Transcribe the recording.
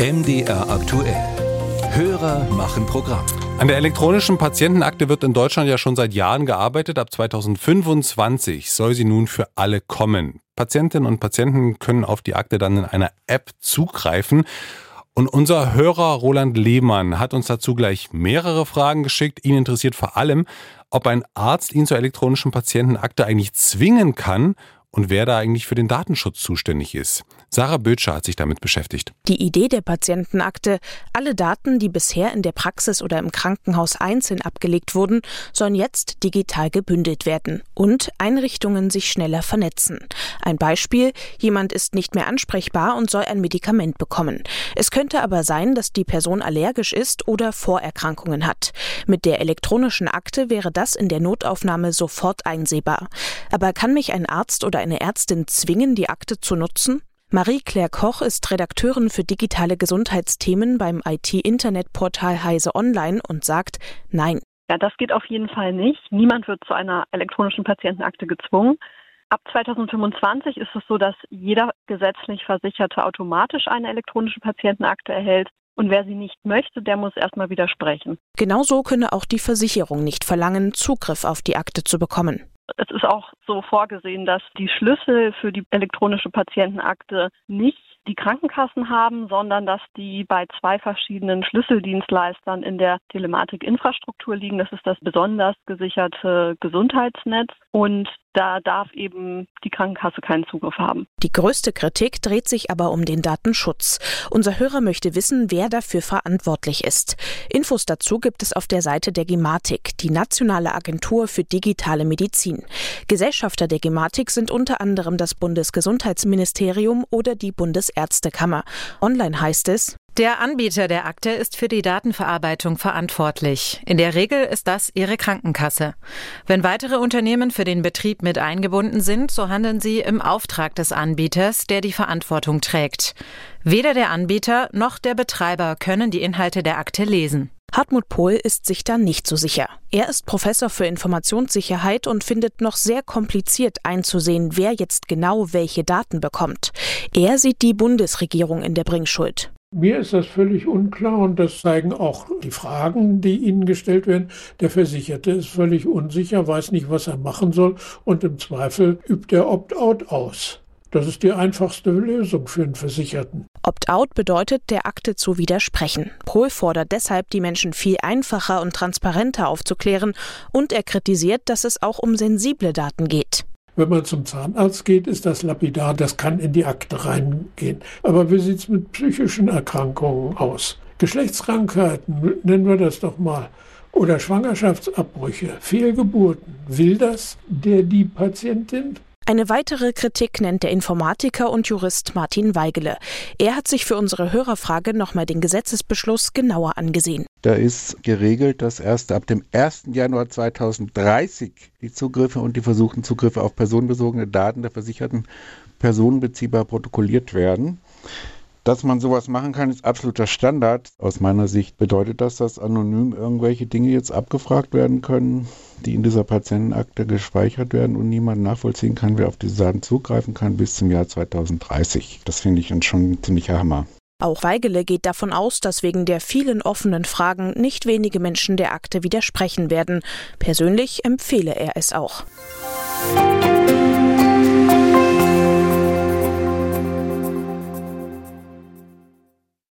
MDR aktuell. Hörer machen Programm. An der elektronischen Patientenakte wird in Deutschland ja schon seit Jahren gearbeitet. Ab 2025 soll sie nun für alle kommen. Patientinnen und Patienten können auf die Akte dann in einer App zugreifen. Und unser Hörer Roland Lehmann hat uns dazu gleich mehrere Fragen geschickt. Ihn interessiert vor allem, ob ein Arzt ihn zur elektronischen Patientenakte eigentlich zwingen kann und wer da eigentlich für den Datenschutz zuständig ist. Sarah Bötscher hat sich damit beschäftigt. Die Idee der Patientenakte, alle Daten, die bisher in der Praxis oder im Krankenhaus einzeln abgelegt wurden, sollen jetzt digital gebündelt werden und Einrichtungen sich schneller vernetzen. Ein Beispiel, jemand ist nicht mehr ansprechbar und soll ein Medikament bekommen. Es könnte aber sein, dass die Person allergisch ist oder Vorerkrankungen hat. Mit der elektronischen Akte wäre das in der Notaufnahme sofort einsehbar. Aber kann mich ein Arzt oder eine Ärztin zwingen, die Akte zu nutzen? Marie-Claire Koch ist Redakteurin für digitale Gesundheitsthemen beim IT-Internetportal Heise Online und sagt Nein. Ja, das geht auf jeden Fall nicht. Niemand wird zu einer elektronischen Patientenakte gezwungen. Ab 2025 ist es so, dass jeder gesetzlich Versicherte automatisch eine elektronische Patientenakte erhält. Und wer sie nicht möchte, der muss erstmal widersprechen. Genauso könne auch die Versicherung nicht verlangen, Zugriff auf die Akte zu bekommen. Es ist auch so vorgesehen, dass die Schlüssel für die elektronische Patientenakte nicht die Krankenkassen haben, sondern dass die bei zwei verschiedenen Schlüsseldienstleistern in der Telematikinfrastruktur liegen. Das ist das besonders gesicherte Gesundheitsnetz und da darf eben die Krankenkasse keinen Zugriff haben. Die größte Kritik dreht sich aber um den Datenschutz. Unser Hörer möchte wissen, wer dafür verantwortlich ist. Infos dazu gibt es auf der Seite der Gematik, die nationale Agentur für digitale Medizin. Gesellschafter der Gematik sind unter anderem das Bundesgesundheitsministerium oder die Bundesärztekammer. Online heißt es, der Anbieter der Akte ist für die Datenverarbeitung verantwortlich. In der Regel ist das ihre Krankenkasse. Wenn weitere Unternehmen für den Betrieb mit eingebunden sind, so handeln sie im Auftrag des Anbieters, der die Verantwortung trägt. Weder der Anbieter noch der Betreiber können die Inhalte der Akte lesen. Hartmut Pohl ist sich da nicht so sicher. Er ist Professor für Informationssicherheit und findet noch sehr kompliziert einzusehen, wer jetzt genau welche Daten bekommt. Er sieht die Bundesregierung in der Bringschuld. Mir ist das völlig unklar und das zeigen auch die Fragen, die Ihnen gestellt werden. Der Versicherte ist völlig unsicher, weiß nicht, was er machen soll und im Zweifel übt er Opt-out aus. Das ist die einfachste Lösung für einen Versicherten. Opt-out bedeutet, der Akte zu widersprechen. Pohl fordert deshalb, die Menschen viel einfacher und transparenter aufzuklären und er kritisiert, dass es auch um sensible Daten geht. Wenn man zum Zahnarzt geht, ist das lapidar, das kann in die Akte reingehen. Aber wie sieht es mit psychischen Erkrankungen aus? Geschlechtskrankheiten, nennen wir das doch mal. Oder Schwangerschaftsabbrüche, Fehlgeburten. Will das der die Patientin? Eine weitere Kritik nennt der Informatiker und Jurist Martin Weigele. Er hat sich für unsere Hörerfrage nochmal den Gesetzesbeschluss genauer angesehen. Da ist geregelt, dass erst ab dem 1. Januar 2030 die Zugriffe und die versuchten Zugriffe auf personenbezogene Daten der versicherten personenbeziehbar protokolliert werden. Dass man sowas machen kann, ist absoluter Standard. Aus meiner Sicht bedeutet das, dass anonym irgendwelche Dinge jetzt abgefragt werden können, die in dieser Patientenakte gespeichert werden und niemand nachvollziehen kann, wer auf diese Daten zugreifen kann bis zum Jahr 2030. Das finde ich schon ein ziemlicher Hammer. Auch Weigele geht davon aus, dass wegen der vielen offenen Fragen nicht wenige Menschen der Akte widersprechen werden. Persönlich empfehle er es auch.